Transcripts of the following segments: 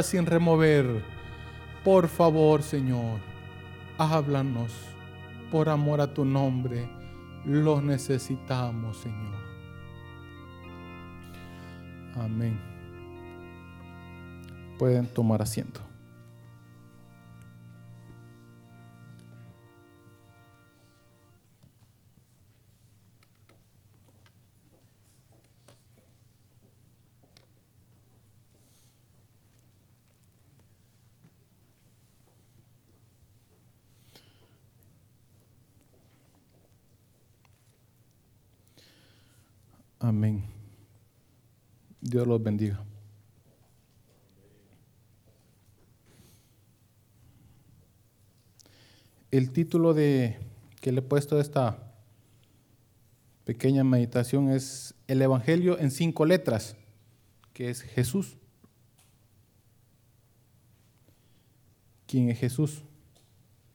sin remover. Por favor, Señor, háblanos por amor a tu nombre. Los necesitamos, Señor. Amén. Pueden tomar asiento. Amén. Dios los bendiga. El título de que le he puesto a esta pequeña meditación es El Evangelio en cinco letras, que es Jesús. ¿Quién es Jesús?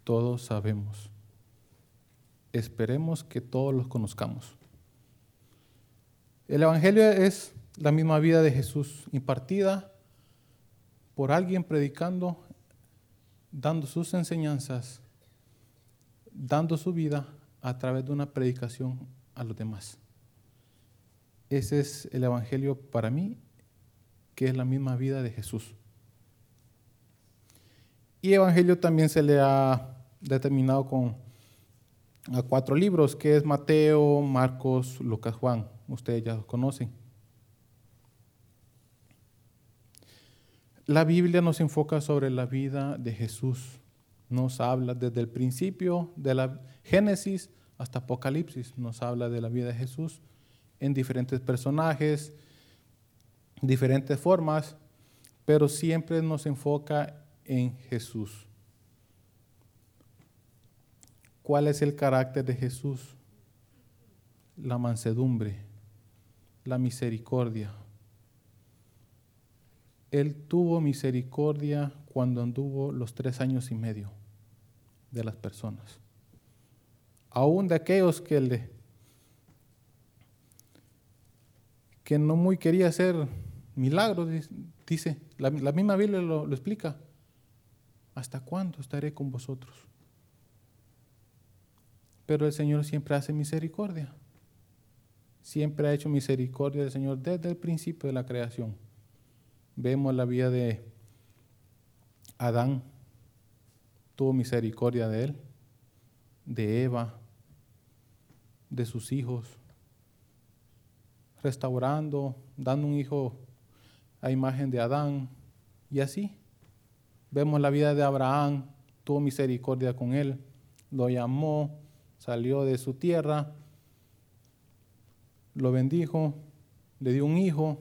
Todos sabemos. Esperemos que todos los conozcamos. El Evangelio es la misma vida de Jesús impartida por alguien predicando, dando sus enseñanzas, dando su vida a través de una predicación a los demás. Ese es el Evangelio para mí, que es la misma vida de Jesús. Y Evangelio también se le ha determinado con a cuatro libros, que es Mateo, Marcos, Lucas, Juan. Ustedes ya los conocen. La Biblia nos enfoca sobre la vida de Jesús. Nos habla desde el principio de la Génesis hasta Apocalipsis. Nos habla de la vida de Jesús en diferentes personajes, diferentes formas, pero siempre nos enfoca en Jesús. ¿Cuál es el carácter de Jesús? La mansedumbre, la misericordia. Él tuvo misericordia cuando anduvo los tres años y medio de las personas. Aún de aquellos que le que no muy quería hacer milagros, dice, la, misma Biblia lo, lo explica. ¿Hasta cuándo estaré con vosotros? Pero el Señor siempre hace misericordia. Siempre ha hecho misericordia el Señor desde el principio de la creación. Vemos la vida de Adán, tuvo misericordia de él, de Eva, de sus hijos, restaurando, dando un hijo a imagen de Adán, y así. Vemos la vida de Abraham, tuvo misericordia con él, lo llamó, salió de su tierra, lo bendijo, le dio un hijo,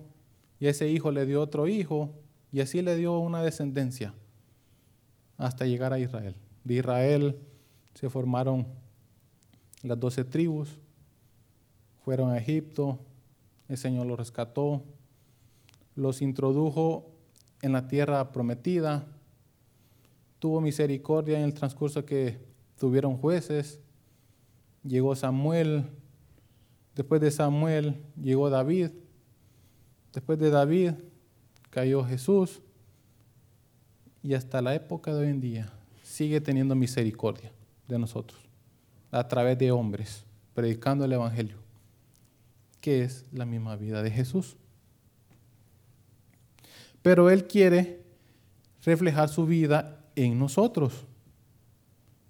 y ese hijo le dio otro hijo, y así le dio una descendencia hasta llegar a Israel. De Israel se formaron las doce tribus, fueron a Egipto, el Señor los rescató, los introdujo en la tierra prometida, tuvo misericordia en el transcurso que tuvieron jueces, llegó Samuel, después de Samuel llegó David, después de David cayó Jesús y hasta la época de hoy en día sigue teniendo misericordia de nosotros a través de hombres, predicando el Evangelio, que es la misma vida de Jesús. Pero Él quiere reflejar su vida en nosotros.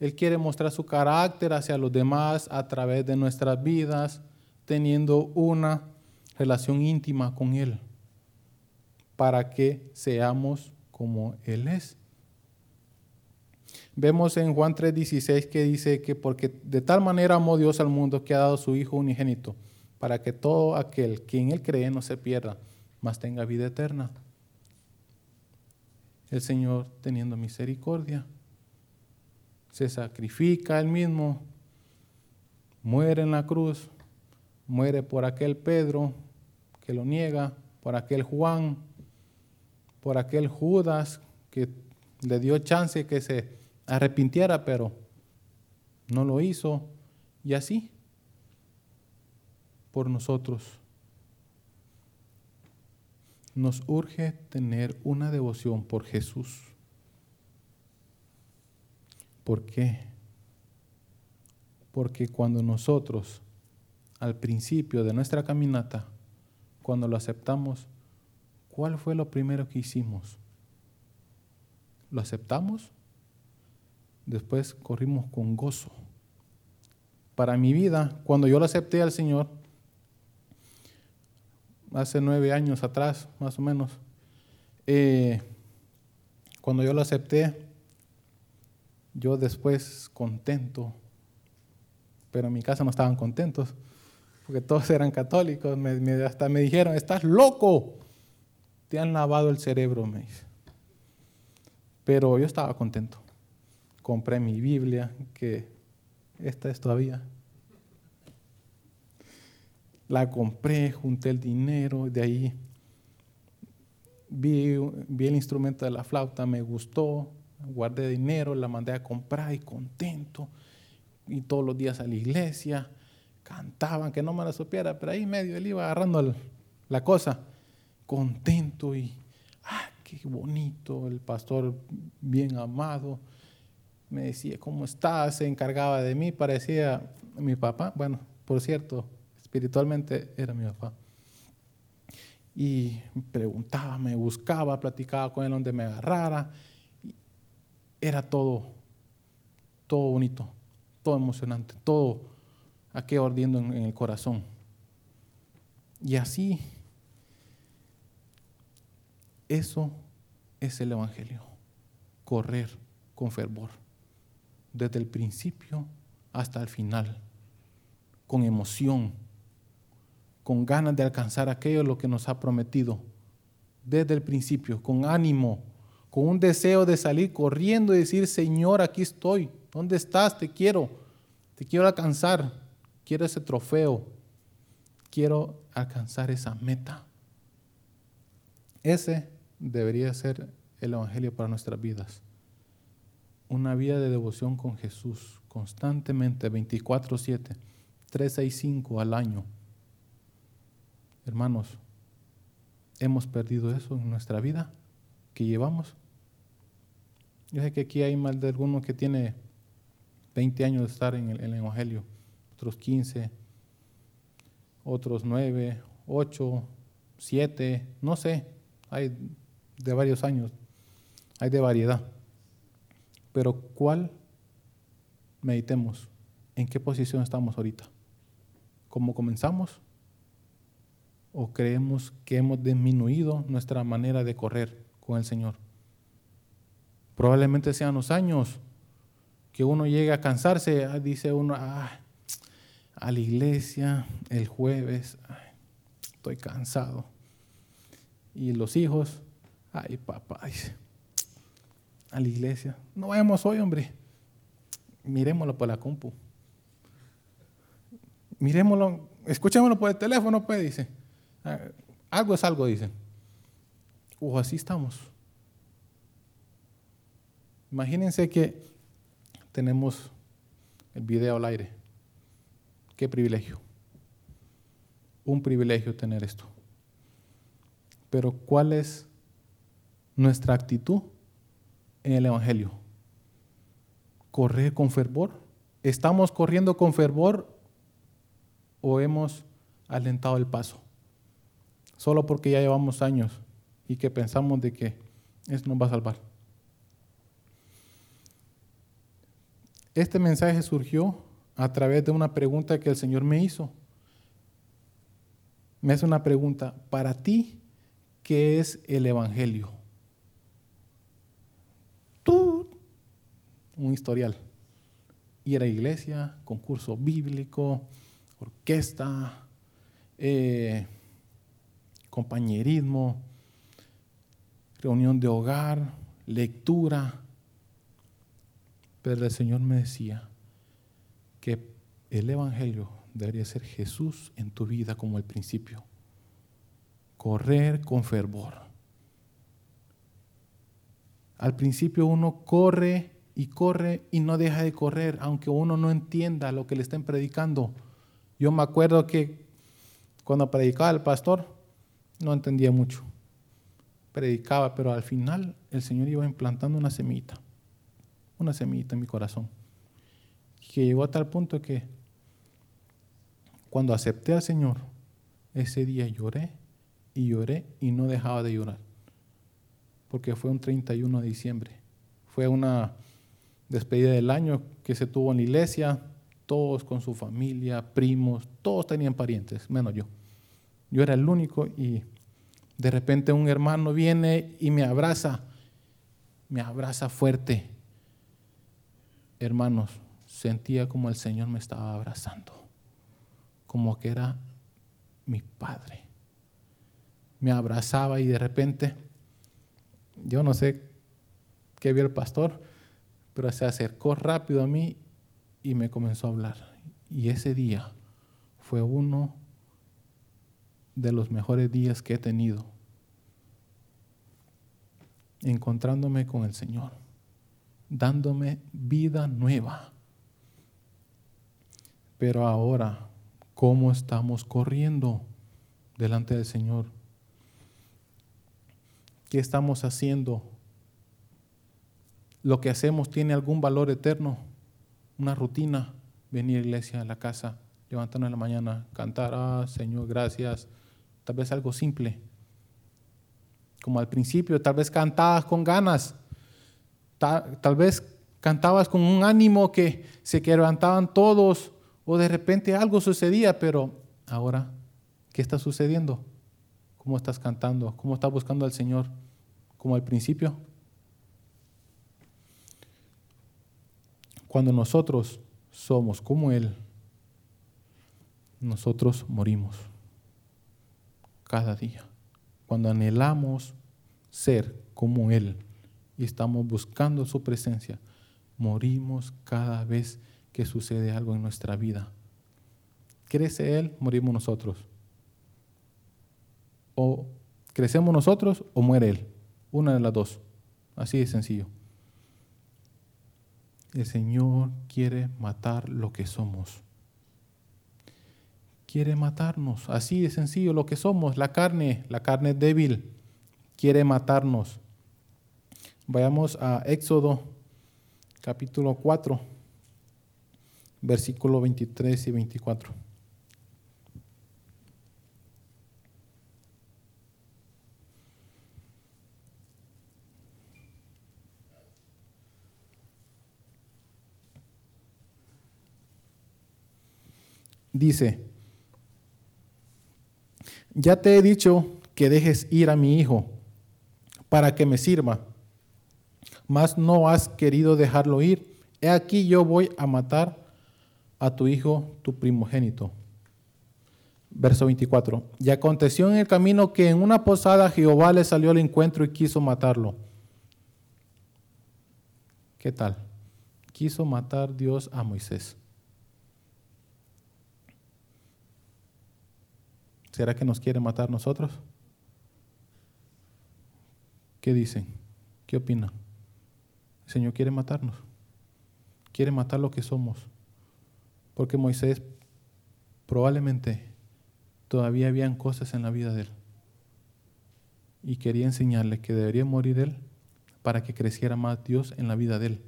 Él quiere mostrar su carácter hacia los demás a través de nuestras vidas, teniendo una relación íntima con Él, para que seamos como Él es. Vemos en Juan 3:16 que dice que porque de tal manera amó Dios al mundo que ha dado su Hijo unigénito, para que todo aquel que en Él cree no se pierda, mas tenga vida eterna. El Señor teniendo misericordia se sacrifica él mismo, muere en la cruz, muere por aquel Pedro que lo niega, por aquel Juan, por aquel Judas que le dio chance que se arrepintiera, pero no lo hizo, y así por nosotros. nos urge tener una devoción por Jesús. ¿Por qué? Porque cuando nosotros, al principio de nuestra caminata, cuando lo aceptamos, ¿cuál fue lo primero que hicimos? ¿Lo aceptamos? Después corrimos con gozo. Para mi vida, cuando yo lo acepté al Señor, hace nueve años atrás, más o menos, eh, cuando yo lo acepté, yo después contento, pero en mi casa no estaban contentos, porque todos eran católicos, hasta me dijeron, estás loco, te han lavado el cerebro, me dice. Pero yo estaba contento. Compré mi Biblia, que esta es todavía. La compré, junté el dinero, de ahí vi, vi el instrumento de la flauta, me gustó, guardé dinero, la mandé a comprar y contento. Y todos los días a la iglesia cantaban, que no me la supiera, pero ahí medio él iba agarrando la cosa, contento y, ah, qué bonito, el pastor bien amado. Me decía, ¿cómo estás? Se encargaba de mí, parecía mi papá. Bueno, por cierto, espiritualmente era mi papá. Y preguntaba, me buscaba, platicaba con él donde me agarrara era todo, todo bonito, todo emocionante, todo aquello ardiendo en, el corazón. Y así, eso es el Evangelio, correr con fervor, desde el principio hasta el final, con emoción, con ganas de alcanzar aquello lo que nos ha prometido, desde el principio, con ánimo con un deseo de salir corriendo y decir, Señor, aquí estoy, ¿dónde estás? Te quiero, te quiero alcanzar, quiero ese trofeo, quiero alcanzar esa meta. Ese debería ser el Evangelio para nuestras vidas. Una vida de devoción con Jesús, constantemente, 24/7, 365 al año. Hermanos, ¿hemos perdido eso en nuestra vida que llevamos? Yo sé que aquí hay más de alguno que tiene 20 años de estar en el, Evangelio, otros 15, otros 9, 8, 7, no sé, hay de varios años, hay de variedad. Pero ¿cuál meditemos? ¿En qué posición estamos ahorita? ¿Cómo comenzamos? ¿O creemos que hemos disminuido nuestra manera de correr con el Señor? Probablemente sean los años que uno llega a cansarse, dice uno, ah, a la iglesia el jueves, estoy cansado. Y los hijos, ay papá, dice, a la iglesia, no vayamos hoy, hombre, miremoslo por la compu. Miremoslo, escuchémoslo por el teléfono, pues, dice. Ah, algo es algo, dicen. O así estamos. Imagínense que tenemos el video al aire. Qué privilegio. Un privilegio tener esto. Pero ¿cuál es nuestra actitud en el Evangelio? ¿Correr con fervor? ¿Estamos corriendo con fervor o hemos alentado el paso? Solo porque ya llevamos años y que pensamos de que eso nos va a salvar. Este mensaje surgió a través de una pregunta que el Señor me hizo. Me hace una pregunta, para ti, ¿qué es el Evangelio? Un historial. Ir a iglesia, concurso bíblico, orquesta, eh, compañerismo, reunión de hogar, lectura, pero el Señor me decía que el Evangelio debería ser Jesús en tu vida como el principio. Correr con fervor. Al principio uno corre y corre y no deja de correr, aunque uno no entienda lo que le estén predicando. Yo me acuerdo que cuando predicaba el pastor no entendía mucho. predicaba, pero al final el Señor iba implantando una semita, una semita en mi corazón, que llegó a tal punto que cuando acepté al Señor, ese día lloré y lloré y no dejaba de llorar, porque fue un 31 de diciembre, fue una despedida del año que se tuvo en la iglesia, todos con su familia, primos, todos tenían parientes, menos yo. Yo era el único y de repente un hermano viene y me abraza, me abraza fuerte. Hermanos, sentía como el Señor me estaba abrazando, como que era mi Padre. Me abrazaba y de repente, yo no sé qué vio el pastor, pero se acercó rápido a mí y me comenzó a hablar. Y ese día fue uno de los mejores días que he tenido encontrándome con el Señor, dándome vida nueva. Pero ahora, ¿cómo estamos corriendo delante del Señor? ¿Qué estamos haciendo? ¿Lo que hacemos tiene algún valor eterno? ¿Una rutina? Venir a la iglesia, a la casa, levantarnos en la mañana, cantar, ah, Señor, gracias, tal vez algo simple. Como al principio, tal vez cantabas con ganas, tal, vez cantabas con un ánimo que se quebrantaban todos o de repente algo sucedía, pero ahora, ¿qué está sucediendo? ¿Cómo estás cantando? ¿Cómo estás buscando al Señor? ¿Como al principio? Cuando nosotros somos como Él, nosotros morimos cada día. Cuando anhelamos ser como Él y estamos buscando su presencia, morimos cada vez que sucede algo en nuestra vida. Crece Él, morimos nosotros. O crecemos nosotros o muere Él. Una de las dos. Así de sencillo. El Señor quiere matar lo que somos quiere matarnos. Así de sencillo lo que somos, la carne, la carne débil, quiere matarnos. Vayamos a Éxodo capítulo 4, versículo 23 y 24. Dice, ya te he dicho que dejes ir a mi hijo para que me sirva, mas no has querido dejarlo ir. He aquí yo voy a matar a tu hijo, tu primogénito. Verso 24. Y aconteció en el camino que en una posada Jehová le salió al encuentro y quiso matarlo. ¿Qué tal? Quiso matar Dios a Moisés. ¿Será que nos quiere matar nosotros? ¿Qué dicen? ¿Qué opinan? El Señor quiere matarnos. Quiere matar lo que somos. Porque Moisés probablemente todavía habían cosas en la vida de él. Y quería enseñarle que debería morir él para que creciera más Dios en la vida de él.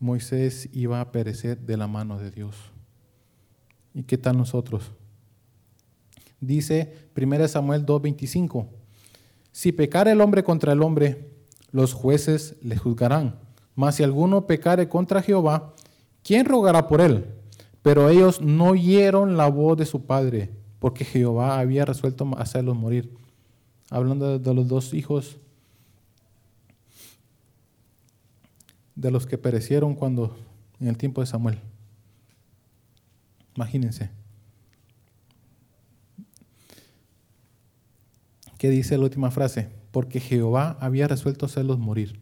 Moisés iba a perecer de la mano de Dios. ¿Y qué tal nosotros? Dice 1 Samuel 2:25, si pecare el hombre contra el hombre, los jueces le juzgarán. Mas si alguno pecare contra Jehová, ¿quién rogará por él? Pero ellos no oyeron la voz de su padre, porque Jehová había resuelto hacerlos morir. Hablando de los dos hijos de los que perecieron cuando en el tiempo de Samuel. Imagínense. ¿Qué dice la última frase? Porque Jehová había resuelto hacerlos morir.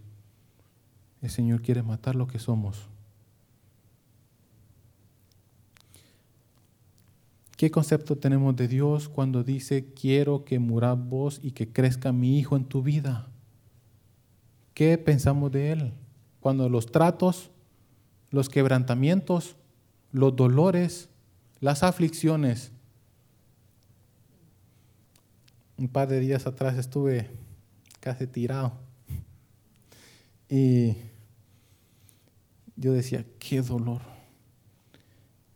El Señor quiere matar lo que somos. ¿Qué concepto tenemos de Dios cuando dice, quiero que muras vos y que crezca mi hijo en tu vida? ¿Qué pensamos de Él? Cuando los tratos, los quebrantamientos, los dolores, las aflicciones un par de días atrás estuve casi tirado. Y yo decía, qué dolor.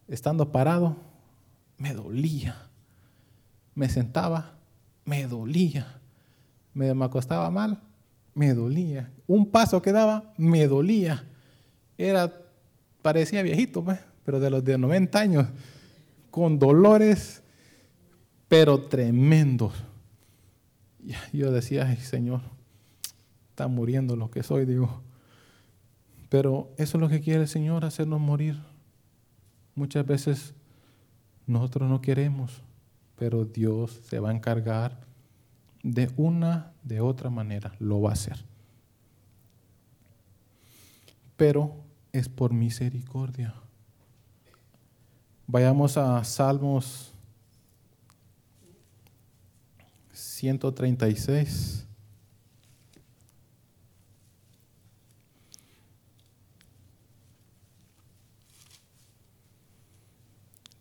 Estando parado, me dolía. Me sentaba, me dolía. Me, acostaba mal, me dolía. Un paso que daba, me dolía. Era, parecía viejito, pues, pero de los de 90 años, con dolores, pero tremendos. Yo decía, ay Señor, está muriendo lo que soy, digo. Pero eso es lo que quiere el Señor, hacernos morir. Muchas veces nosotros no queremos, pero Dios se va a encargar de una, de otra manera, lo va a hacer. Pero es por misericordia. Vayamos a Salmos 136.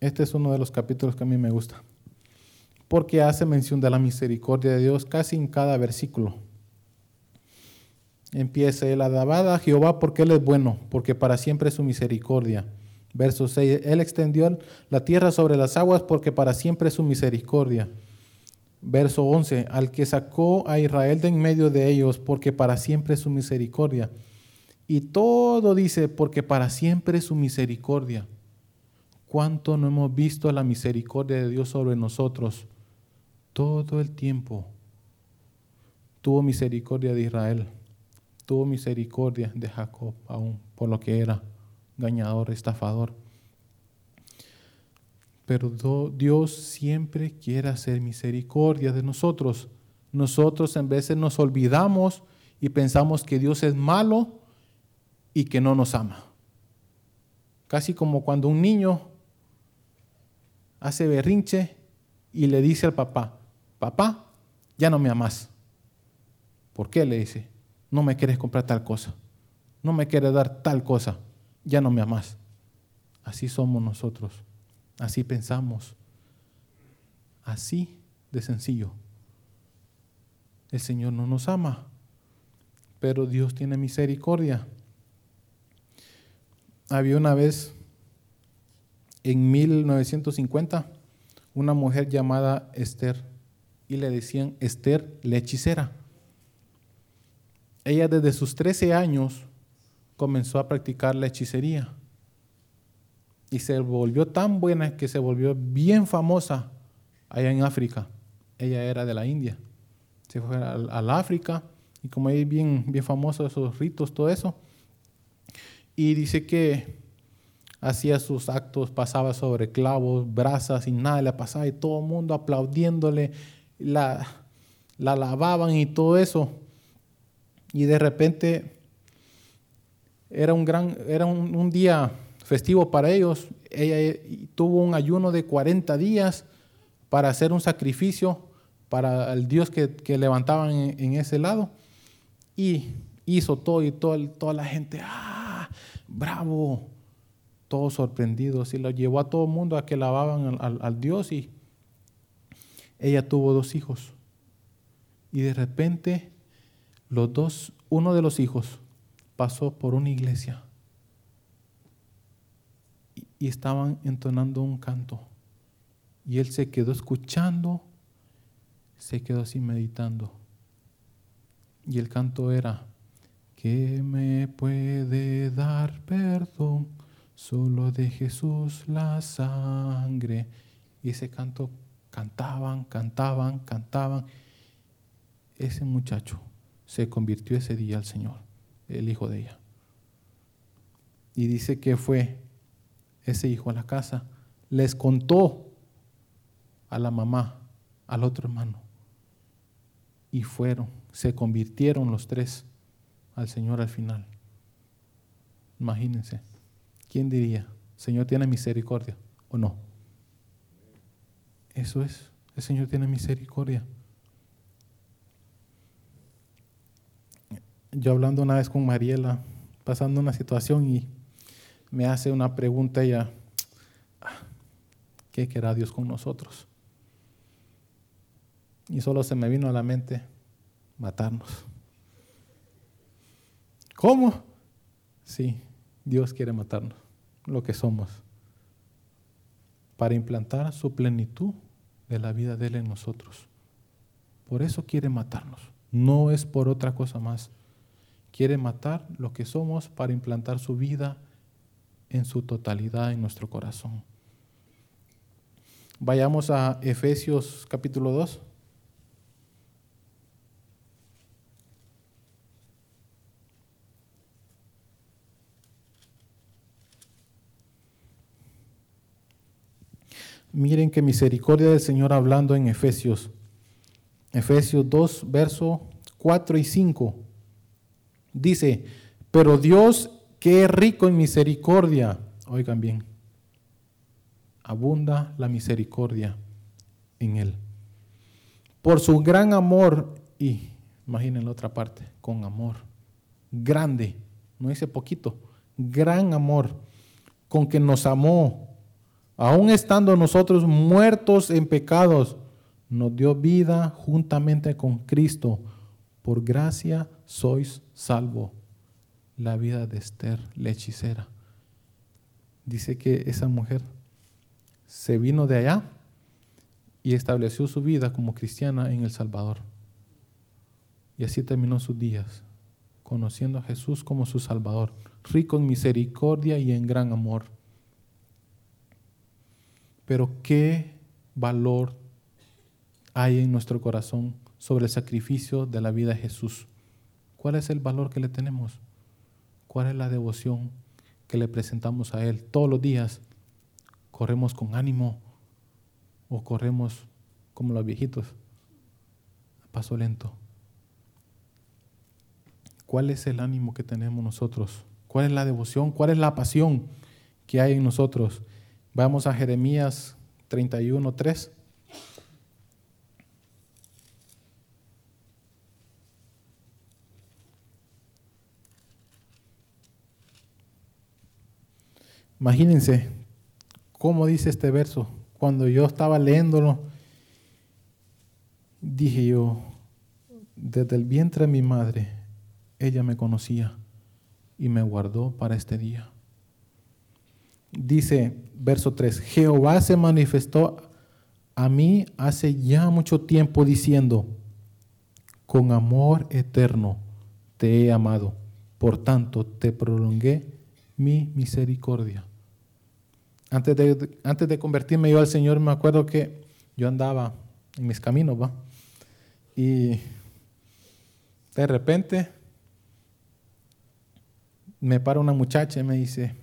Este es uno de los capítulos que a mí me gusta, porque hace mención de la misericordia de Dios casi en cada versículo. Empieza el alabada a Jehová porque Él es bueno, porque para siempre es su misericordia. Verso 6, Él extendió la tierra sobre las aguas porque para siempre es su misericordia. Verso 11, al que sacó a Israel de en medio de ellos, porque para siempre es su misericordia. Y todo dice, porque para siempre es su misericordia. ¿Cuánto no hemos visto la misericordia de Dios sobre nosotros? Todo el tiempo. Tuvo misericordia de Israel. Tuvo misericordia de Jacob, aún por lo que era engañador, estafador. Pero Dios siempre quiere hacer misericordia de nosotros. Nosotros en veces nos olvidamos y pensamos que Dios es malo y que no nos ama. Casi como cuando un niño hace berrinche y le dice al papá, papá, ya no me amas. ¿Por qué? Le dice, no me quieres comprar tal cosa, no me quieres dar tal cosa, ya no me amas. Así somos nosotros. Así pensamos. Así de sencillo. El Señor no nos ama, pero Dios tiene misericordia. Había una vez, en 1950, una mujer llamada Esther, y le decían Esther la hechicera. Ella desde sus 13 años comenzó a practicar la hechicería y se volvió tan buena que se volvió bien famosa allá en África. Ella era de la India. Se fue al, África y como es bien, bien famoso esos ritos, todo eso. Y dice que hacía sus actos, pasaba sobre clavos, brasas y nada le pasaba y todo el mundo aplaudiéndole, la, la alababan y todo eso. Y de repente era un gran, era un día festivo para ellos. Ella tuvo un ayuno de 40 días para hacer un sacrificio para el Dios que, levantaban en, ese lado. Y hizo todo y toda la gente, ¡ah! ¡Bravo! Todos sorprendidos. Y lo llevó a todo el mundo a que lavaban al, Dios. Y ella tuvo dos hijos. Y de repente, los dos, uno de los hijos pasó por una iglesia y estaban entonando un canto. Y él se quedó escuchando, se quedó así meditando. Y el canto era, ¿qué me puede dar perdón? Solo de Jesús la sangre. Y ese canto cantaban, cantaban, cantaban. Ese muchacho se convirtió ese día al Señor, el hijo de ella. Y dice que fue ese hijo a la casa, les contó a la mamá, al otro hermano. Y fueron, se convirtieron los tres al Señor al final. Imagínense, ¿quién diría, Señor tiene misericordia o no? Eso es, el Señor tiene misericordia. Yo hablando una vez con Mariela, pasando una situación y me hace una pregunta ella, ¿qué querrá Dios con nosotros? Y solo se me vino a la mente matarnos. ¿Cómo? Sí, Dios quiere matarnos, lo que somos, para implantar su plenitud de la vida de Él en nosotros. Por eso quiere matarnos, no es por otra cosa más. Quiere matar lo que somos para implantar su vida en su totalidad en nuestro corazón. Vayamos a Efesios capítulo 2. Miren que misericordia del Señor hablando en Efesios. Efesios 2, verso 4 y 5. Dice, pero Dios que es rico en misericordia, oigan bien, abunda la misericordia en él. Por su gran amor, y imaginen la otra parte, con amor, grande, no dice poquito, gran amor, con que nos amó aun estando nosotros muertos en pecados, nos dio vida juntamente con Cristo. Por gracia sois salvo. La vida de Esther, la hechicera. Dice que esa mujer se vino de allá y estableció su vida como cristiana en El Salvador. Y así terminó sus días, conociendo a Jesús como su Salvador, rico en misericordia y en gran amor. Pero ¿qué valor hay en nuestro corazón sobre el sacrificio de la vida de Jesús? ¿Cuál es el valor que le tenemos? ¿Cuál es la devoción que le presentamos a Él todos los días? ¿Corremos con ánimo o corremos como los viejitos, a paso lento? ¿Cuál es el ánimo que tenemos nosotros? ¿Cuál es la devoción? ¿Cuál es la pasión que hay en nosotros? Vamos a Jeremías 31, 3. Imagínense cómo dice este verso. Cuando yo estaba leyéndolo, dije yo, desde el vientre de mi madre, ella me conocía y me guardó para este día. Dice verso 3, Jehová se manifestó a mí hace ya mucho tiempo diciendo, con amor eterno te he amado, por tanto te prolongué mi misericordia. Antes de, antes de convertirme yo al Señor, me acuerdo que yo andaba en mis caminos, ¿va? Y de repente me para una muchacha y me dice,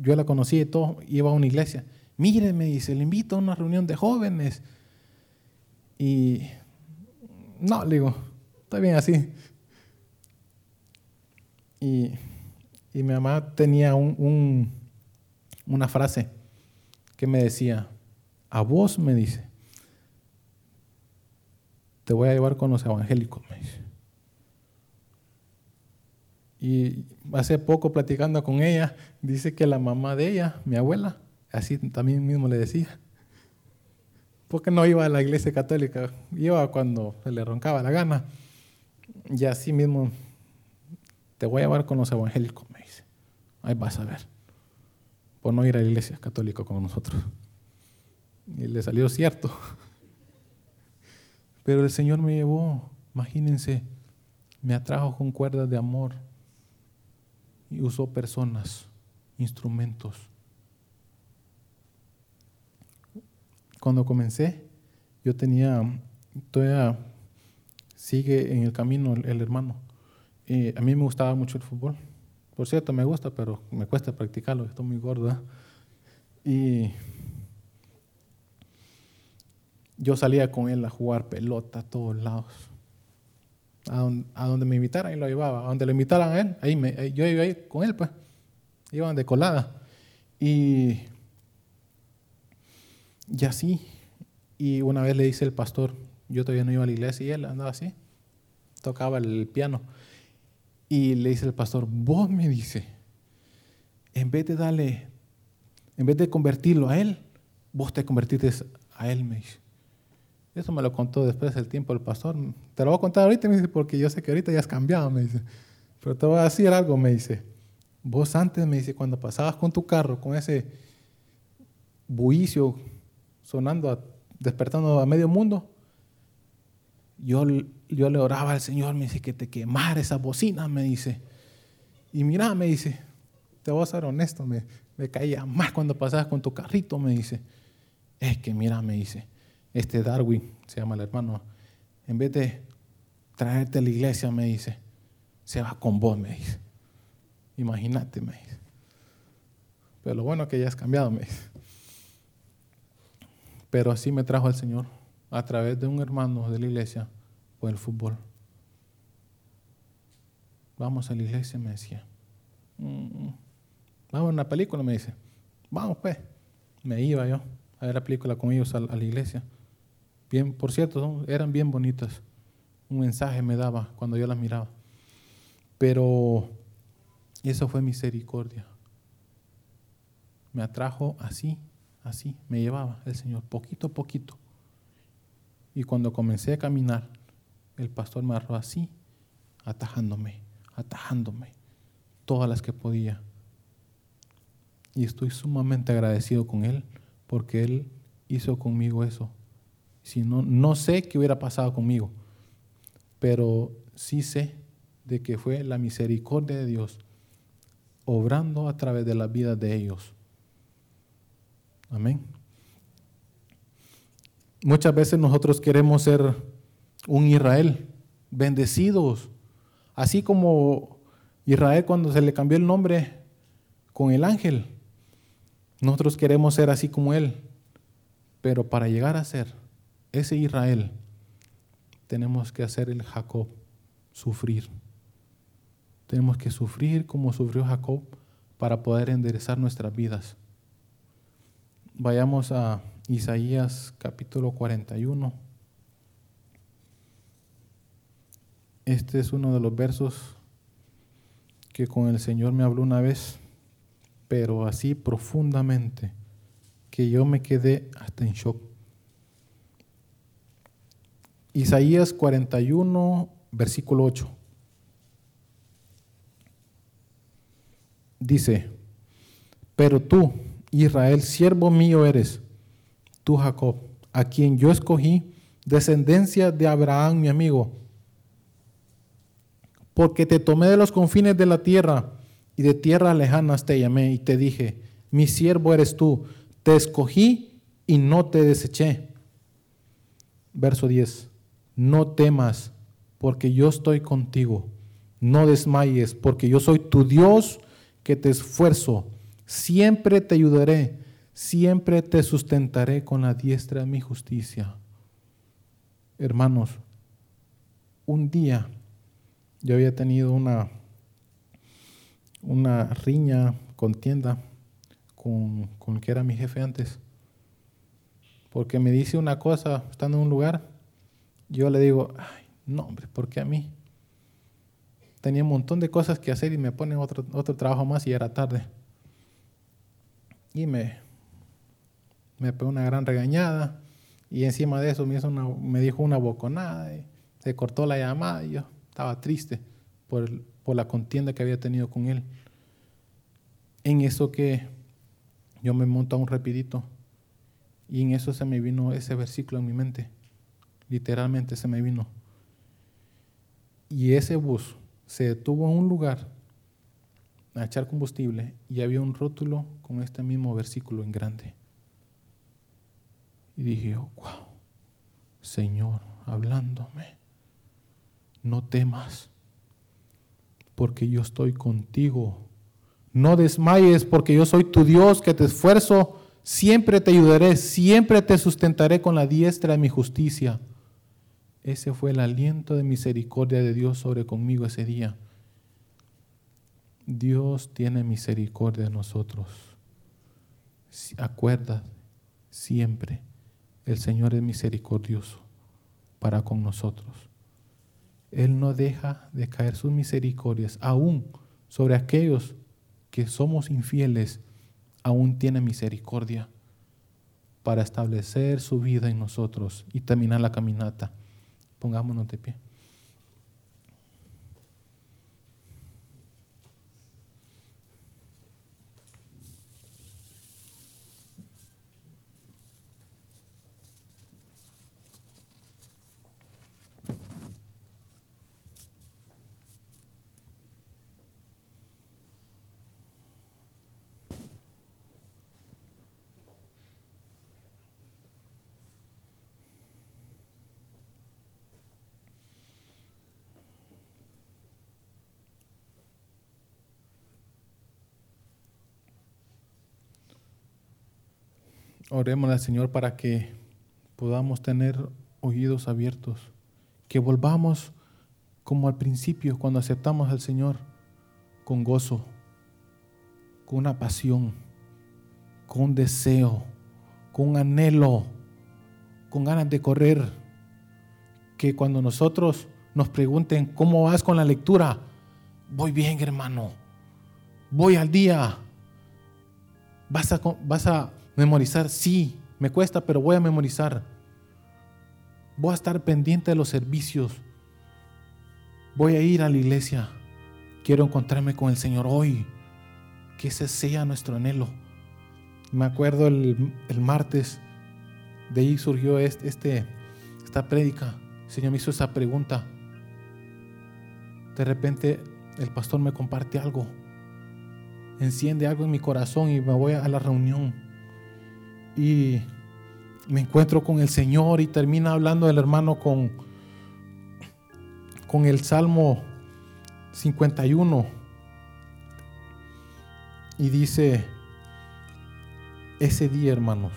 yo la conocí y todo, iba a una iglesia. Mire, me dice, le invito a una reunión de jóvenes. Y no, le digo, está bien así. Y, mi mamá tenía un, una frase que me decía, a vos me dice, te voy a llevar con los evangélicos, me dice. Y hace poco platicando con ella, dice que la mamá de ella, mi abuela, así también mismo le decía, porque no iba a la iglesia católica, iba cuando se le roncaba la gana. Y así mismo, te voy a llevar con los evangélicos, me dice. Ahí vas a ver. Por no ir a la iglesia católica con nosotros. Y le salió cierto. Pero el Señor me llevó, imagínense, me atrajo con cuerdas de amor y usó personas, instrumentos. Cuando comencé, yo tenía, todavía sigue en el camino el, hermano. a mí me gustaba mucho el fútbol. Por cierto, me gusta, pero me cuesta practicarlo, estoy muy gordo. Y yo salía con él a jugar pelota a todos lados a donde, me invitaran y lo llevaba. A donde lo invitaran a él, ahí me, yo iba ahí con él, pues. Iban de colada. Y, y así. Y una vez le dice el pastor, yo todavía no iba a la iglesia y él andaba así, tocaba el piano. Y le dice el pastor, vos me dice, en vez de darle, en vez de convertirlo a él, vos te convertiste a él, me dice. Eso me lo contó después del tiempo el pastor. Te lo voy a contar ahorita, me dice, porque yo sé que ahorita ya has cambiado, me dice. Pero te voy a decir algo, me dice. Vos antes, me dice, cuando pasabas con tu carro, con ese buicio sonando, despertando a medio mundo, yo, yo le oraba al Señor, me dice, que te quemara esa bocina, me dice. Y mira, me dice, te voy a ser honesto, me, me caía más cuando pasabas con tu carrito, me dice. Es que mira, me dice, este Darwin, se llama el hermano, en vez de traerte a la iglesia, me dice, se va con vos, me dice. Imagínate, me dice. Pero lo bueno es que ya has cambiado, me dice. Pero así me trajo el Señor a través de un hermano de la iglesia por el fútbol. Vamos a la iglesia, me decía. Mm, vamos a una película, me dice. Vamos, pues. Me iba yo a ver la película con ellos a, la iglesia. Bien, por cierto, eran bien bonitas. Un mensaje me daba cuando yo las miraba. Pero eso fue misericordia. Me atrajo así, así, me llevaba el Señor, poquito a poquito. Y cuando comencé a caminar, el pastor me agarró así, atajándome, atajándome, todas las que podía. Y estoy sumamente agradecido con Él porque Él hizo conmigo eso. Si no, no sé qué hubiera pasado conmigo, pero sí sé de que fue la misericordia de Dios obrando a través de la vida de ellos. Amén. Muchas veces nosotros queremos ser un Israel, bendecidos, así como Israel cuando se le cambió el nombre con el ángel. Nosotros queremos ser así como Él, pero para llegar a ser ese Israel, tenemos que hacer el Jacob sufrir. Tenemos que sufrir como sufrió Jacob para poder enderezar nuestras vidas. Vayamos a Isaías capítulo 41. Este es uno de los versos que con el Señor me habló una vez, pero así profundamente que yo me quedé hasta en shock. Isaías 41, versículo 8. Dice, pero tú, Israel, siervo mío eres, tú Jacob, a quien yo escogí, descendencia de Abraham, mi amigo, porque te tomé de los confines de la tierra y de tierras lejanas te llamé y te dije, mi siervo eres tú, te escogí y no te deseché. Verso 10, no temas, porque yo estoy contigo, no desmayes, porque yo soy tu Dios que te esfuerzo, siempre te ayudaré, siempre te sustentaré con la diestra de mi justicia. Hermanos, un día yo había tenido una, una riña, contienda con, con el que era mi jefe antes, porque me dice una cosa estando en un lugar, yo le digo, ay, no hombre, ¿por qué a mí? tenía un montón de cosas que hacer y me ponen otro, otro trabajo más y era tarde. Y me, me pegó una gran regañada y encima de eso me, hizo una, me dijo una boconada y se cortó la llamada y yo estaba triste por, por la contienda que había tenido con él. En eso que yo me monto a un rapidito y en eso se me vino ese versículo en mi mente. Literalmente se me vino. Y ese bus se detuvo en un lugar a echar combustible y había un rótulo con este mismo versículo en grande. Y dije, wow, Señor, hablándome, no temas, porque yo estoy contigo. No desmayes, porque yo soy tu Dios que te esfuerzo, siempre te ayudaré, siempre te sustentaré con la diestra de mi justicia. Ese fue el aliento de misericordia de Dios sobre conmigo ese día. Dios tiene misericordia de nosotros. Acuerda siempre, el Señor es misericordioso para con nosotros. Él no deja de caer sus misericordias, aún sobre aquellos que somos infieles, aún tiene misericordia. para establecer su vida en nosotros y terminar la caminata. pongamos no tepi. Oremos al Señor para que podamos tener oídos abiertos, que volvamos como al principio, cuando aceptamos al Señor, con gozo, con una pasión, con un deseo, con un anhelo, con ganas de correr. Que cuando nosotros nos pregunten, ¿cómo vas con la lectura? Voy bien, hermano. Voy al día. Vas a, vas a Memorizar, sí, me cuesta, pero voy a memorizar. Voy a estar pendiente de los servicios. Voy a ir a la iglesia. Quiero encontrarme con el Señor hoy. Que ese sea nuestro anhelo. Me acuerdo el, martes, de ahí surgió este, esta prédica. El Señor me hizo esa pregunta. De repente el pastor me comparte algo. Enciende algo en mi corazón y me voy a la reunión y me encuentro con el Señor y termina hablando el hermano con, con el Salmo 51 y dice, ese día hermanos,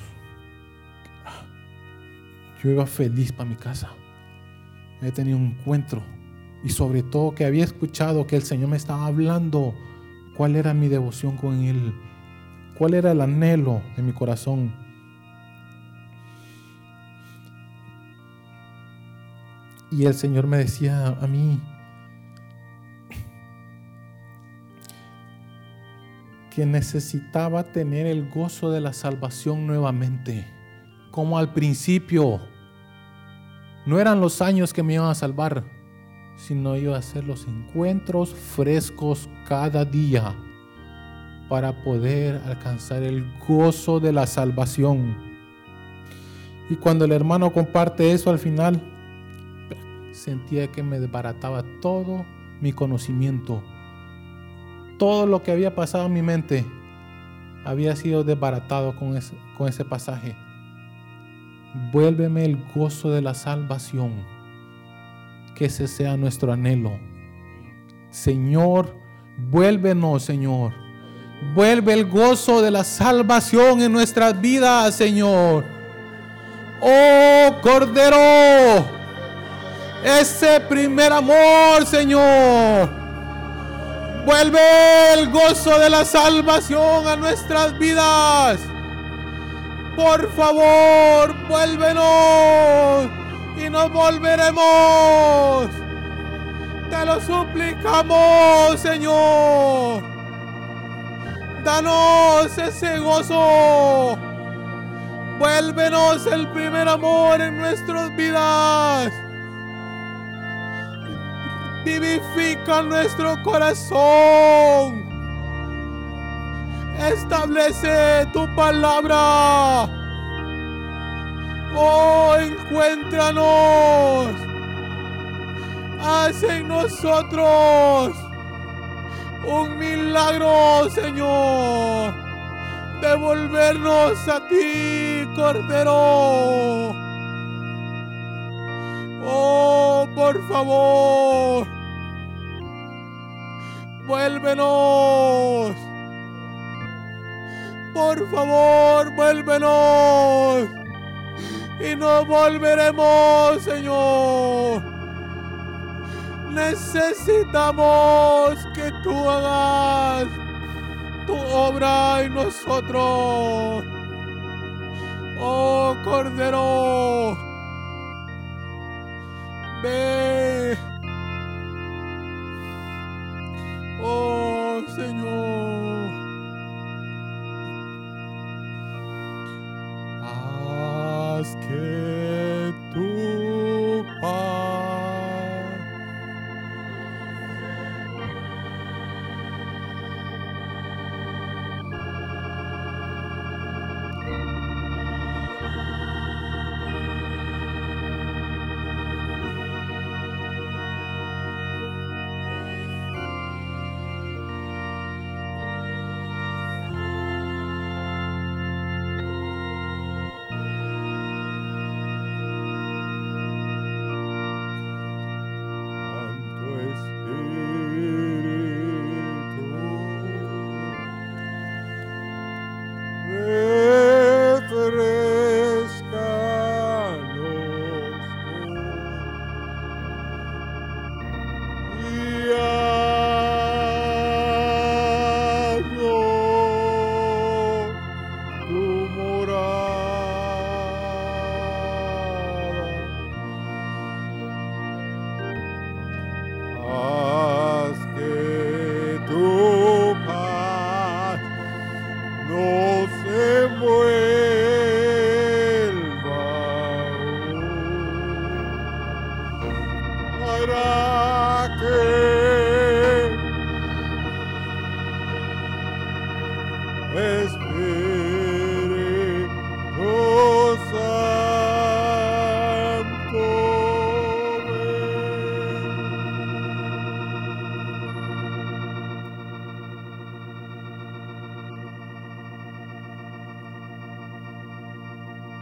yo iba feliz para mi casa, he tenido un encuentro. Y sobre todo que había escuchado que el Señor me estaba hablando cuál era mi devoción con Él, cuál era el anhelo de mi corazón Y el Señor me decía a mí que necesitaba tener el gozo de la salvación nuevamente, como al principio. No eran los años que me iban a salvar, sino iba a hacer los encuentros frescos cada día para poder alcanzar el gozo de la salvación. Y cuando el hermano comparte eso al final, sentía que me desbarataba todo mi conocimiento. Todo lo que había pasado en mi mente había sido desbaratado con ese, con ese pasaje. Vuélveme el gozo de la salvación. Que ese sea nuestro anhelo. Señor, vuélvenos, Señor. Vuelve el gozo de la salvación en nuestras vidas, Señor. Oh Cordero, ese primer amor, Señor. Vuelve el gozo de la salvación a nuestras vidas. Por favor, vuélvenos y nos volveremos. Te lo suplicamos, Señor. Danos ese gozo. Vuélvenos el primer amor en nuestras vidas vivifica nuestro corazón. Establece tu palabra. Oh, encuéntranos. Haz en nosotros un milagro, Señor. Devolvernos a ti, Cordero. Oh, por favor vuélvenos. Por favor, vuélvenos. Y no volveremos, Señor. Necesitamos que tú hagas tu obra en nosotros. Oh Cordero, ve Señor.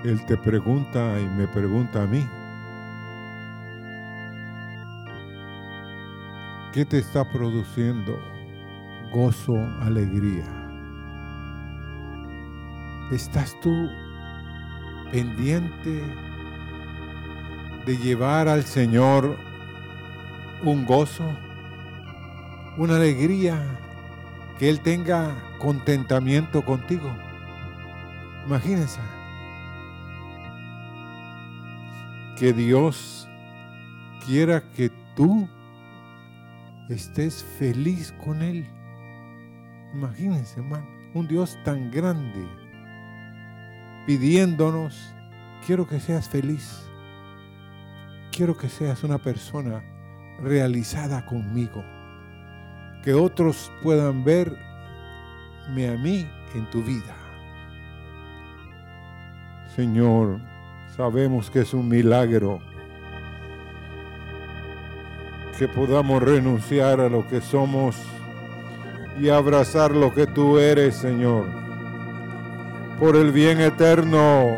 Él te pregunta y me pregunta a mí. ¿Qué te está produciendo gozo, alegría? ¿Estás tú pendiente de llevar al Señor un gozo, una alegría, que Él tenga contentamiento contigo? Imagínense que Dios quiera que tú estés feliz con Él. Imagínense, hermano, un Dios tan grande pidiéndonos, quiero que seas feliz, quiero que seas una persona realizada conmigo, que otros puedan verme a mí en tu vida. Señor, sabemos que es un milagro que podamos renunciar a lo que somos y abrazar lo que tú eres, Señor, por el bien eterno,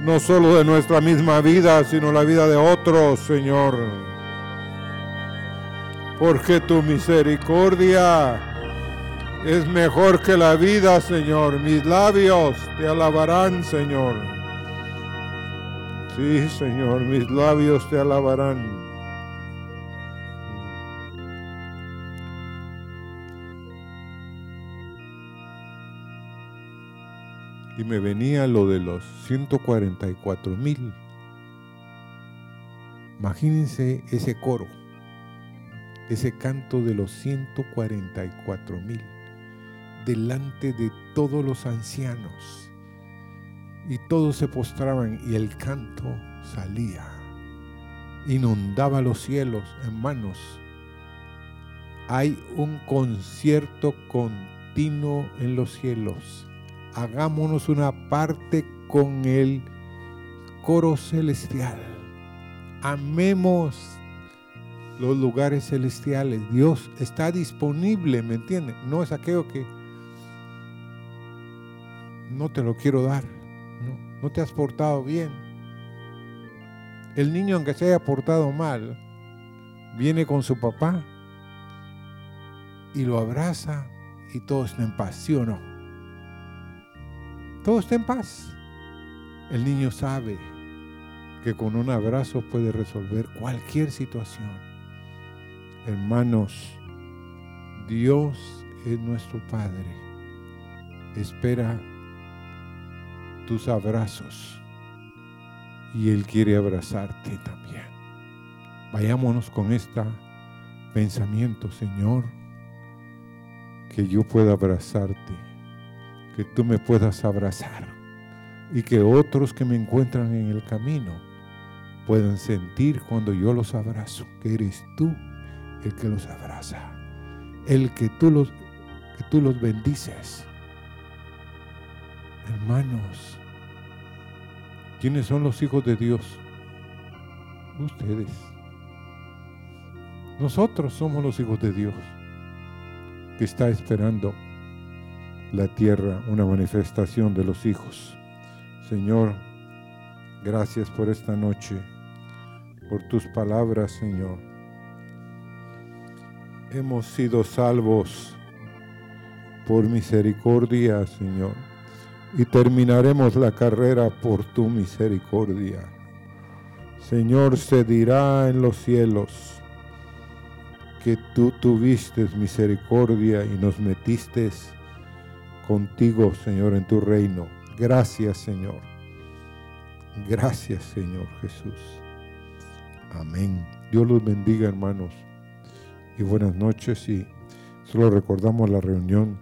no solo de nuestra misma vida, sino la vida de otros, Señor. Porque tu misericordia es mejor que la vida, Señor. Mis labios te alabarán, Señor. Sí, Señor, mis labios te alabarán. Y me venía lo de los 144 mil. Imagínense ese coro, ese canto de los 144 mil, delante de todos los ancianos y todos se postraban y el canto salía, inundaba los cielos, hermanos. Hay un concierto continuo en los cielos. Hagámonos una parte con el coro celestial. Amemos los lugares celestiales. Dios está disponible, ¿me entienden? No es aquello que no te lo quiero dar no te has portado bien. El niño, aunque se haya portado mal, viene con su papá y lo abraza y todo está en paz, ¿sí o no? Todo está en paz. El niño sabe que con un abrazo puede resolver cualquier situación. Hermanos, Dios es nuestro Padre. Espera tus abrazos y Él quiere abrazarte también. Vayámonos con este pensamiento, Señor, que yo pueda abrazarte, que tú me puedas abrazar y que otros que me encuentran en el camino puedan sentir cuando yo los abrazo, que eres tú el que los abraza, el que tú los, que tú los bendices Hermanos, ¿quiénes son los hijos de Dios? Ustedes. Nosotros somos los hijos de Dios que está esperando la tierra una manifestación de los hijos. Señor, gracias por esta noche, por tus palabras, Señor. Hemos sido salvos por misericordia, Señor y terminaremos la carrera por tu misericordia. Señor, se dirá en los cielos que tú tuviste misericordia y nos metiste contigo, Señor, en tu reino. Gracias, Señor. Gracias, Señor Jesús. Amén. Dios los bendiga, hermanos. Y buenas noches. Y solo recordamos la reunión